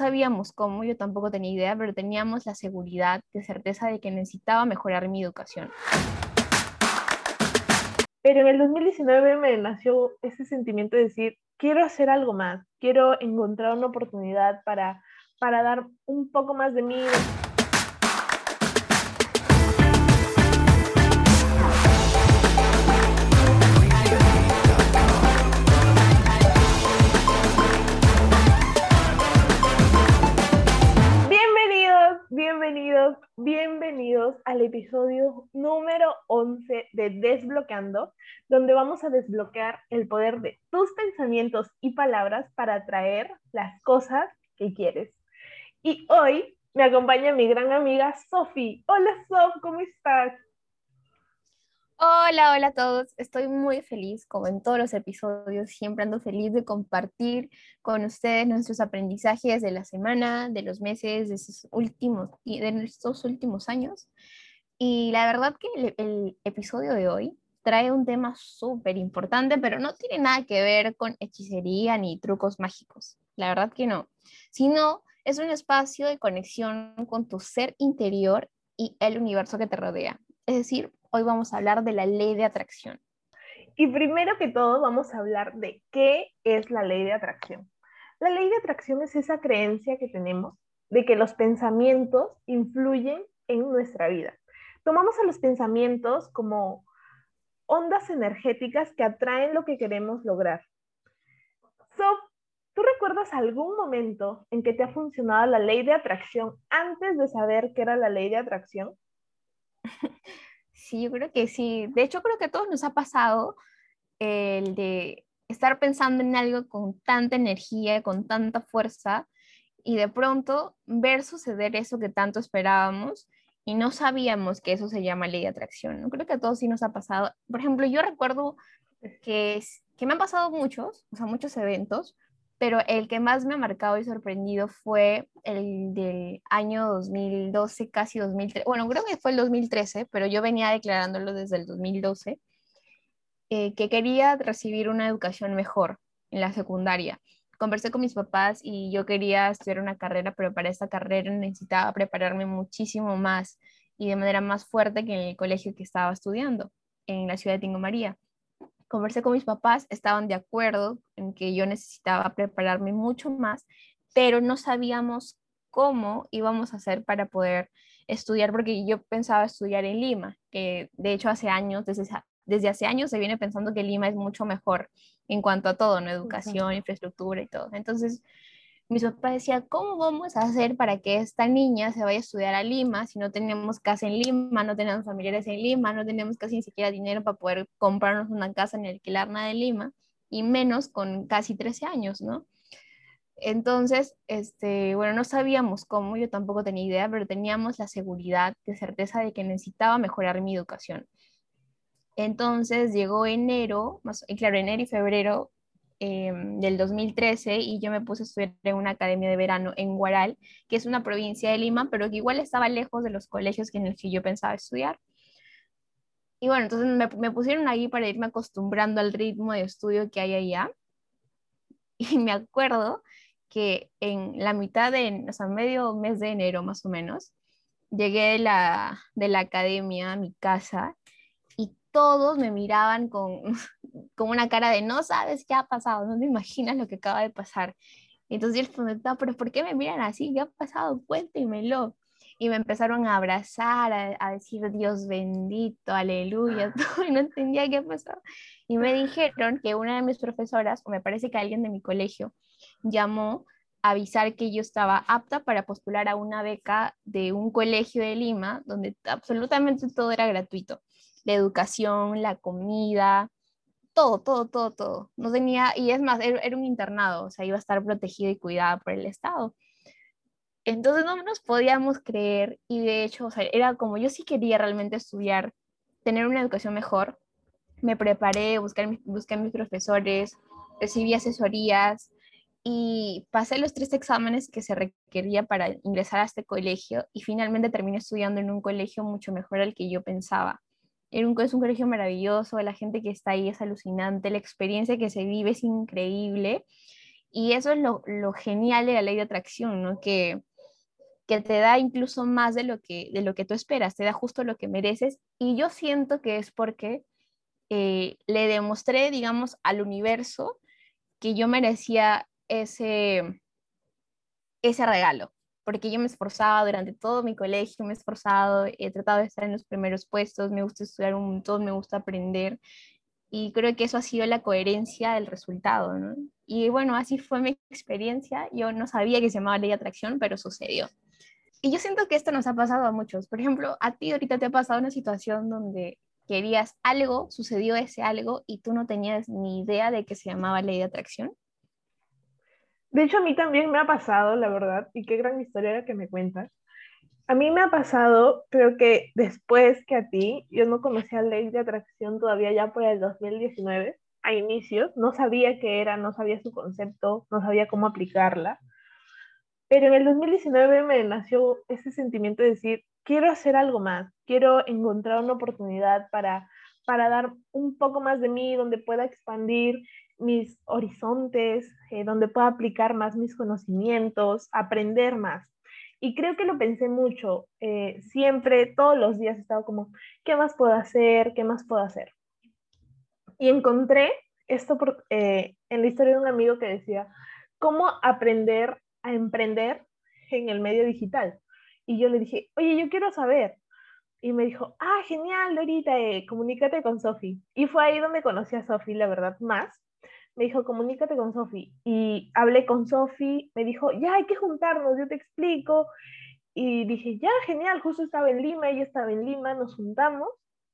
sabíamos cómo, yo tampoco tenía idea, pero teníamos la seguridad, de certeza de que necesitaba mejorar mi educación. Pero en el 2019 me nació ese sentimiento de decir, quiero hacer algo más, quiero encontrar una oportunidad para, para dar un poco más de mí. Bienvenidos, bienvenidos al episodio número 11 de Desbloqueando, donde vamos a desbloquear el poder de tus pensamientos y palabras para atraer las cosas que quieres. Y hoy me acompaña mi gran amiga Sofi. Hola Sof, ¿cómo estás? Hola, hola a todos. Estoy muy feliz, como en todos los episodios, siempre ando feliz de compartir con ustedes nuestros aprendizajes de la semana, de los meses, de estos últimos, de estos últimos años. Y la verdad que el, el episodio de hoy trae un tema súper importante, pero no tiene nada que ver con hechicería ni trucos mágicos. La verdad que no. Sino es un espacio de conexión con tu ser interior y el universo que te rodea. Es decir, hoy vamos a hablar de la ley de atracción. Y primero que todo vamos a hablar de qué es la ley de atracción. La ley de atracción es esa creencia que tenemos de que los pensamientos influyen en nuestra vida. Tomamos a los pensamientos como ondas energéticas que atraen lo que queremos lograr. So, ¿tú recuerdas algún momento en que te ha funcionado la ley de atracción antes de saber qué era la ley de atracción? Sí, yo creo que sí. De hecho, creo que a todos nos ha pasado el de estar pensando en algo con tanta energía, con tanta fuerza, y de pronto ver suceder eso que tanto esperábamos y no sabíamos que eso se llama ley de atracción. ¿no? Creo que a todos sí nos ha pasado. Por ejemplo, yo recuerdo que, que me han pasado muchos, o sea, muchos eventos, pero el que más me ha marcado y sorprendido fue el del año 2012, casi 2013. Bueno, creo que fue el 2013, pero yo venía declarándolo desde el 2012, eh, que quería recibir una educación mejor en la secundaria. Conversé con mis papás y yo quería estudiar una carrera, pero para esta carrera necesitaba prepararme muchísimo más y de manera más fuerte que en el colegio que estaba estudiando, en la ciudad de Tingo María conversé con mis papás, estaban de acuerdo en que yo necesitaba prepararme mucho más, pero no sabíamos cómo íbamos a hacer para poder estudiar, porque yo pensaba estudiar en Lima, que de hecho hace años, desde, desde hace años se viene pensando que Lima es mucho mejor en cuanto a todo, ¿no? Educación, infraestructura y todo. Entonces, mis papás decían, ¿cómo vamos a hacer para que esta niña se vaya a estudiar a Lima si no tenemos casa en Lima, no tenemos familiares en Lima, no tenemos casi ni siquiera dinero para poder comprarnos una casa ni alquilar nada de Lima, y menos con casi 13 años, ¿no? Entonces, este, bueno, no sabíamos cómo, yo tampoco tenía idea, pero teníamos la seguridad, de certeza de que necesitaba mejorar mi educación. Entonces llegó enero, y claro, enero y febrero Em, del 2013 y yo me puse a estudiar en una academia de verano en Guaral, que es una provincia de Lima, pero que igual estaba lejos de los colegios en los que yo pensaba estudiar. Y bueno, entonces me, me pusieron ahí para irme acostumbrando al ritmo de estudio que hay allá. Y me acuerdo que en la mitad de, o sea, medio mes de enero más o menos, llegué de la, de la academia a mi casa todos me miraban con, con una cara de no sabes qué ha pasado, no te imaginas lo que acaba de pasar. Entonces yo les pero ¿por qué me miran así? ¿Qué ha pasado? Cuéntemelo. Y me empezaron a abrazar, a, decir Dios bendito, aleluya, y no entendía qué pasaba. Y me dijeron que una de mis profesoras, o me parece que alguien de mi colegio, llamó a avisar que yo estaba apta para postular a una beca de un colegio de Lima, donde absolutamente todo era gratuito la educación, la comida, todo, todo, todo, todo. No tenía, y es más, era, un internado, o sea, iba a estar protegido y cuidado por el Estado. Entonces no nos podíamos creer y de hecho, o sea, era como yo sí quería realmente estudiar, tener una educación mejor. Me preparé, busqué, busqué a mis profesores, recibí asesorías y pasé los tres exámenes que se requería para ingresar a este colegio y finalmente terminé estudiando en un colegio mucho mejor al que yo pensaba es un colegio maravilloso, la gente que está ahí es alucinante, la experiencia que se vive es increíble. Y eso es lo, genial de la ley de atracción. Que, te da incluso más de lo, que, de lo que tú esperas, te da justo lo que mereces. Y yo siento que es porque eh, le demostré, digamos, al universo que yo merecía ese regalo, porque yo me he esforzado durante todo mi colegio, me he esforzado, he tratado de estar en los primeros puestos, me gusta estudiar un montón, me gusta aprender, y creo que eso ha sido la coherencia del resultado. Y bueno, así fue mi experiencia, yo no sabía que se llamaba ley de atracción, pero sucedió. Y yo siento que esto nos ha pasado a muchos. Por ejemplo, a ti ahorita te ha pasado una situación donde querías algo, sucedió ese algo y tú no tenías ni idea de que se llamaba ley de atracción. De hecho, a mí también me ha pasado, la verdad, y qué gran historia era que me cuentas. A mí me ha pasado, creo que después que a ti, yo no conocía ley de atracción todavía ya por el 2019, a inicios, no sabía qué era, no sabía su concepto, no sabía cómo aplicarla. Pero en el 2019 me nació ese sentimiento de decir, quiero hacer algo más, quiero encontrar una oportunidad para, para dar un poco más de mí, donde pueda expandir mis horizontes, eh, donde pueda aplicar más mis conocimientos, aprender más. Y creo que lo pensé mucho. Eh, siempre, todos los días he estado como, ¿qué más puedo hacer? ¿Qué más puedo hacer? Y encontré esto por, eh, en la historia de un amigo que decía, ¿cómo aprender a emprender en el medio digital? Y yo le dije, oye, yo quiero saber. Y me dijo, ah, genial, Dorita, comunícate con Sofi. Y fue ahí donde conocí a Sofi, la verdad, más me dijo, comunícate con Sofi. Y hablé con Sofi, me dijo, ya hay que juntarnos, yo te explico. Y dije, ya, genial, justo estaba en Lima, ella estaba en Lima, nos juntamos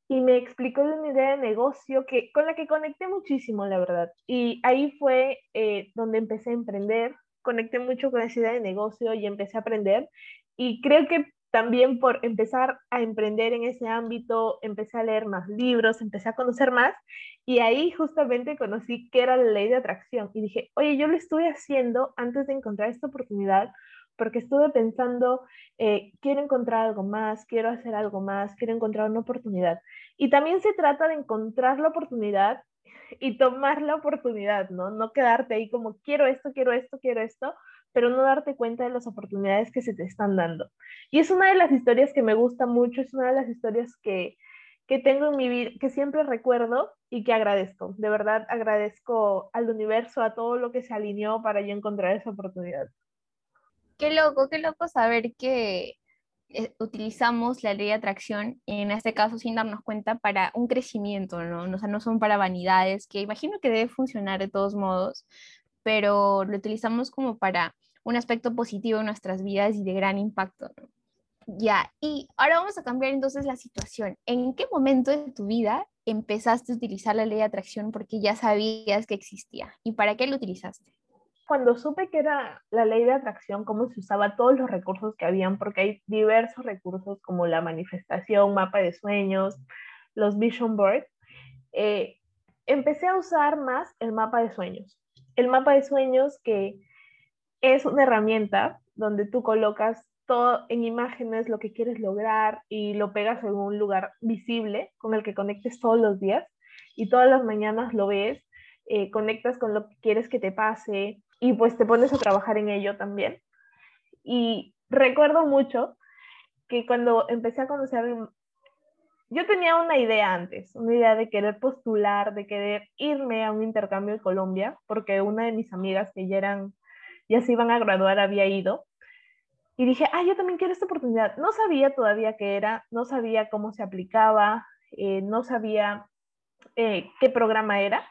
y me explicó de una idea de negocio que, con la que conecté muchísimo, la verdad. Y ahí fue eh, donde empecé a emprender, conecté mucho con esa idea de negocio y empecé a aprender. Y creo que también por empezar a emprender en ese ámbito, empecé a leer más libros, empecé a conocer más y ahí justamente conocí qué era la ley de atracción y dije, oye, yo lo estuve haciendo antes de encontrar esta oportunidad porque estuve pensando, eh, quiero encontrar algo más, quiero hacer algo más, quiero encontrar una oportunidad. Y también se trata de encontrar la oportunidad y tomar la oportunidad, ¿no? No quedarte ahí como, quiero esto, quiero esto, quiero esto, pero no darte cuenta de las oportunidades que se te están dando. Y es una de las historias que me gusta mucho, es una de las historias que, que tengo en mi vida, que siempre recuerdo y que agradezco. De verdad agradezco al universo, a todo lo que se alineó para yo encontrar esa oportunidad. Qué loco, qué loco saber que eh, utilizamos la ley de atracción, en este caso sin darnos cuenta, para un crecimiento, ¿no? O sea, no son para vanidades, que imagino que debe funcionar de todos modos, pero lo utilizamos como para un aspecto positivo en nuestras vidas y de gran impacto. Ya, y ahora vamos a cambiar entonces la situación. ¿En qué momento de tu vida empezaste a utilizar la ley de atracción porque ya sabías que existía? ¿Y para qué lo utilizaste? Cuando supe que era la ley de atracción, cómo se usaba todos los recursos que habían, porque hay diversos recursos como la manifestación, mapa de sueños, los vision boards, eh, empecé a usar más el mapa de sueños. El mapa de sueños que es una herramienta donde tú colocas todo en imágenes lo que quieres lograr y lo pegas en un lugar visible con el que conectes todos los días y todas las mañanas lo ves, eh, conectas con lo que quieres que te pase y pues te pones a trabajar en ello también. Y recuerdo mucho que cuando empecé a conocer, yo tenía una idea antes, una idea de querer postular, de querer irme a un intercambio en Colombia, porque una de mis amigas que ya eran ya se iban a graduar, había ido. Y dije, ah, yo también quiero esta oportunidad. No sabía todavía qué era, no sabía cómo se aplicaba, eh, no sabía eh, qué programa era,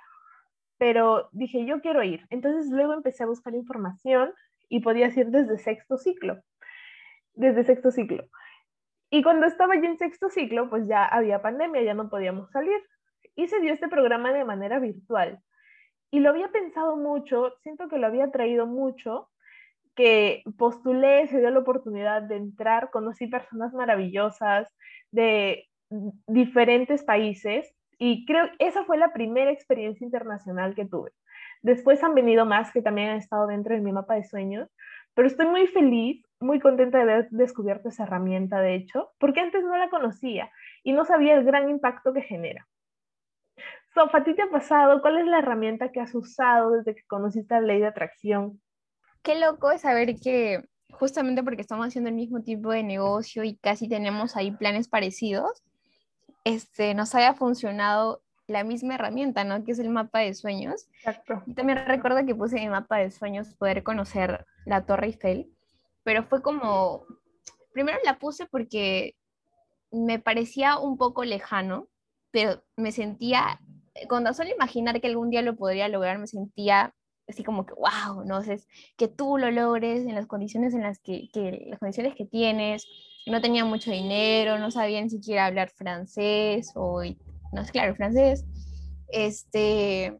pero dije, yo quiero ir. Entonces luego empecé a buscar información y podía ir desde sexto ciclo, desde sexto ciclo. Y cuando estaba yo en sexto ciclo, pues ya había pandemia, ya no podíamos salir. Y se dio este programa de manera virtual. Y lo había pensado mucho, siento que lo había traído mucho, que postulé, se dio la oportunidad de entrar, conocí personas maravillosas de diferentes países y creo que esa fue la primera experiencia internacional que tuve. Después han venido más que también han estado dentro de mi mapa de sueños, pero estoy muy feliz, muy contenta de haber descubierto esa herramienta, de hecho, porque antes no la conocía y no sabía el gran impacto que genera Sofa, ¿a ti te ha pasado? ¿Cuál es la herramienta que has usado desde que conociste la ley de atracción? Qué loco es saber que justamente porque estamos haciendo el mismo tipo de negocio y casi tenemos ahí planes parecidos, este, nos haya funcionado la misma herramienta, ¿no? Que es el mapa de sueños. Exacto. también recuerdo que puse en mi mapa de sueños poder conocer la Torre Eiffel, pero fue como, primero la puse porque me parecía un poco lejano, pero me sentía, cuando solo imaginar que algún día lo podría lograr, me sentía así como que, wow, ¿no? sé, que tú lo logres en las condiciones en las que, las condiciones que tienes, no tenía mucho dinero, no sabía ni siquiera hablar francés o no es claro, francés, este,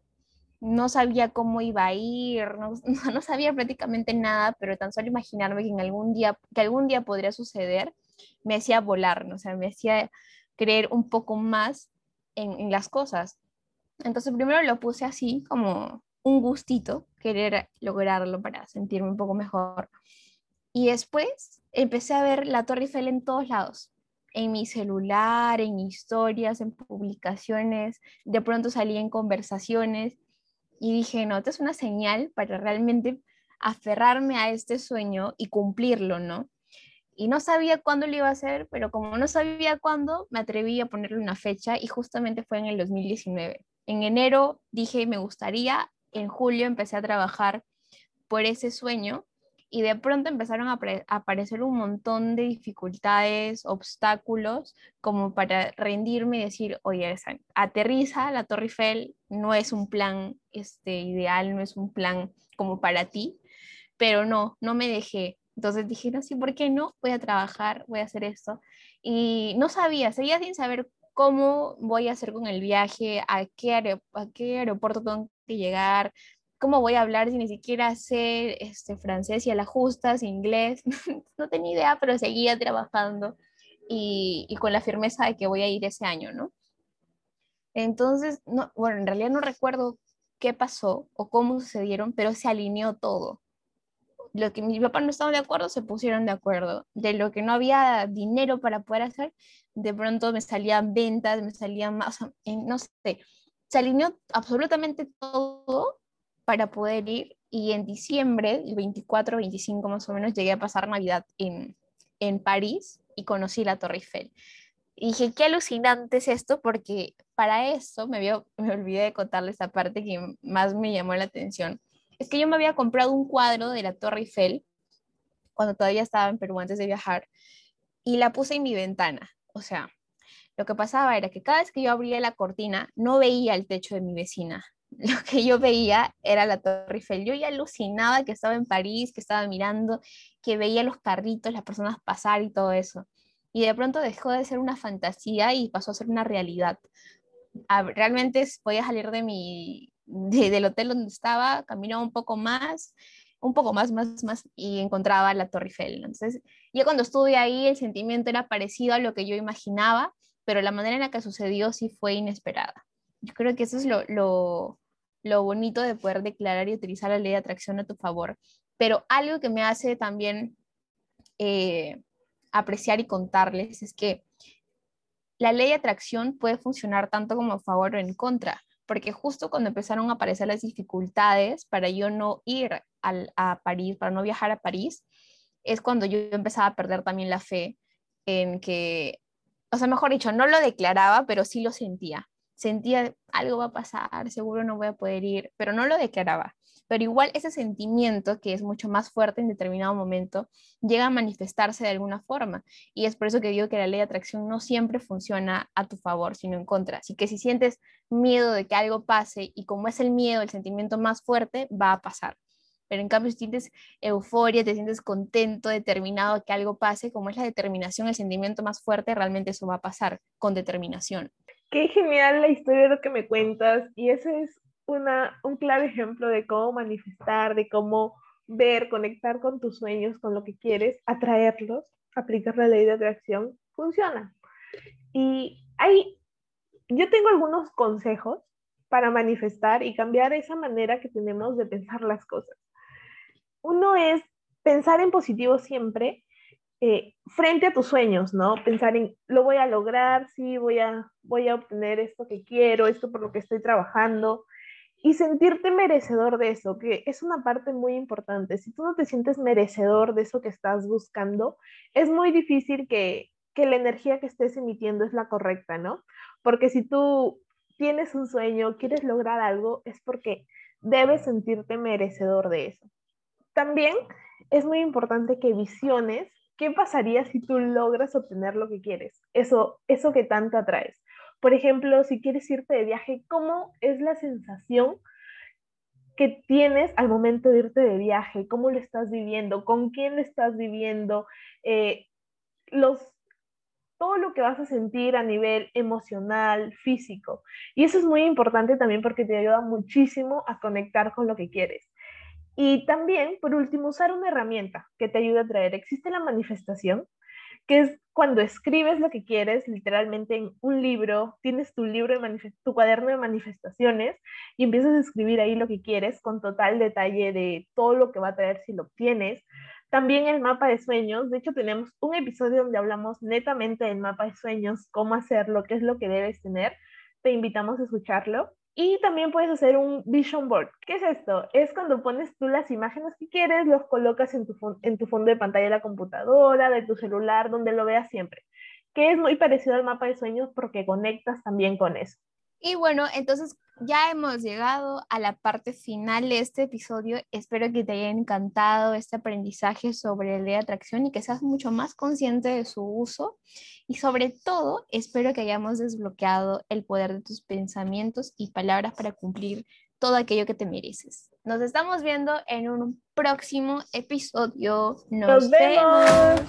no sabía cómo iba a ir, no, no, sabía prácticamente nada, pero tan solo imaginarme que en algún día, que algún día podría suceder, me hacía volar, ¿no? o sea, me hacía creer un poco más en, en las cosas. Entonces primero lo puse así como un gustito, querer lograrlo para sentirme un poco mejor. Y después empecé a ver la Torre Eiffel en todos lados en mi celular, en historias, en publicaciones, de pronto salí en conversaciones y dije, no, esta es una señal para realmente aferrarme a este sueño y cumplirlo, ¿no? Y no sabía cuándo lo iba a hacer, pero como no sabía cuándo, me atreví a ponerle una fecha y justamente fue en el 2019. En enero dije, me gustaría, en julio empecé a trabajar por ese sueño y de pronto empezaron a, aparecer un montón de dificultades, obstáculos, como para rendirme y decir, oye, aterriza la Torre Eiffel, no es un plan este, ideal, no es un plan como para ti, pero no, no me dejé. Entonces dije, no, sí, ¿por qué no? Voy a trabajar, voy a hacer esto. Y no sabía, seguía sin saber cómo voy a hacer con el viaje, a qué, a qué aeropuerto tengo que llegar, ¿cómo voy a hablar si ni siquiera sé este, francés y a la justas, inglés? no tenía idea, pero seguía trabajando y, y, con la firmeza de que voy a ir ese año, ¿no? Entonces, no, bueno, en realidad no recuerdo qué pasó o cómo sucedieron, pero se alineó todo. Lo que mi papá no estaba de acuerdo, se pusieron de acuerdo. De lo que no había dinero para poder hacer, de pronto me salían ventas, me salían más, no sé, se alineó absolutamente todo para poder ir y en diciembre, el 24, 25 más o menos, llegué a pasar Navidad en, en París y conocí la Torre Eiffel. Y dije, qué alucinante es esto, porque para eso me, me olvidé de contarles esta parte que más me llamó la atención. Es que yo me había comprado un cuadro de la Torre Eiffel cuando todavía estaba en Perú antes de viajar y la puse en mi ventana. O sea, lo que pasaba era que cada vez que yo abría la cortina no veía el techo de mi vecina, lo que yo veía era la Torre Eiffel. Yo ya alucinaba que estaba en París, que estaba mirando, que veía los carritos, las personas pasar y todo eso. Y de pronto dejó de ser una fantasía y pasó a ser una realidad. Realmente podía salir de mi, del hotel donde estaba, caminaba un poco más, un poco más, más, más, y encontraba la Torre Eiffel. Entonces, ya cuando estuve ahí, el sentimiento era parecido a lo que yo imaginaba, pero la manera en la que sucedió sí fue inesperada. Yo creo que eso es lo, lo, lo bonito de poder declarar y utilizar la ley de atracción a tu favor. Pero algo que me hace también eh, apreciar y contarles es que la ley de atracción puede funcionar tanto como a favor o en contra, porque justo cuando empezaron a aparecer las dificultades para yo no ir a París, para no viajar a París, es cuando yo empezaba a perder también la fe en que, o sea, mejor dicho, no lo declaraba, pero sí lo sentía sentía algo va a pasar, seguro no voy a poder ir, pero no lo declaraba. Pero igual ese sentimiento, que es mucho más fuerte en determinado momento, llega a manifestarse de alguna forma. Y es por eso que digo que la ley de atracción no siempre funciona a tu favor, sino en contra. Así que si sientes miedo de que algo pase y como es el miedo, el sentimiento más fuerte, va a pasar. Pero en cambio, si sientes euforia, te sientes contento, determinado que algo pase, como es la determinación, el sentimiento más fuerte, realmente eso va a pasar con determinación. Qué genial la historia de lo que me cuentas y ese es una, un claro ejemplo de cómo manifestar, de cómo ver, conectar con tus sueños, con lo que quieres, atraerlos, aplicar la ley de atracción, funciona. Y hay, yo tengo algunos consejos para manifestar y cambiar esa manera que tenemos de pensar las cosas. Uno es pensar en positivo siempre eh, frente a tus sueños, ¿no? Pensar en, lo voy a lograr, sí, voy a, voy a obtener esto que quiero, esto por lo que estoy trabajando, y sentirte merecedor de eso, que es una parte muy importante. Si tú no te sientes merecedor de eso que estás buscando, es muy difícil que, que la energía que estés emitiendo es la correcta, ¿no? Porque si tú tienes un sueño, quieres lograr algo, es porque debes sentirte merecedor de eso. También es muy importante que visiones qué pasaría si tú logras obtener lo que quieres, eso, eso que tanto atraes. Por ejemplo, si quieres irte de viaje, ¿cómo es la sensación que tienes al momento de irte de viaje? ¿Cómo lo estás viviendo? ¿Con quién lo estás viviendo? Eh, los, todo lo que vas a sentir a nivel emocional, físico. Y eso es muy importante también porque te ayuda muchísimo a conectar con lo que quieres. Y también, por último, usar una herramienta que te ayude a traer. Existe la manifestación, que es cuando escribes lo que quieres, literalmente en un libro, tienes tu libro, de tu cuaderno de manifestaciones y empiezas a escribir ahí lo que quieres con total detalle de todo lo que va a traer si lo obtienes. También el mapa de sueños, de hecho tenemos un episodio donde hablamos netamente del mapa de sueños, cómo hacerlo, qué es lo que debes tener. Te invitamos a escucharlo. Y también puedes hacer un vision board. ¿Qué es esto? Es cuando pones tú las imágenes que quieres, los colocas en tu, en tu fondo de pantalla de la computadora, de tu celular, donde lo veas siempre. Que es muy parecido al mapa de sueños porque conectas también con eso. Y bueno, entonces ya hemos llegado a la parte final de este episodio. Espero que te haya encantado este aprendizaje sobre la ley de atracción y que seas mucho más consciente de su uso. Y sobre todo, espero que hayamos desbloqueado el poder de tus pensamientos y palabras para cumplir todo aquello que te mereces. Nos estamos viendo en un próximo episodio. Nos, vemos.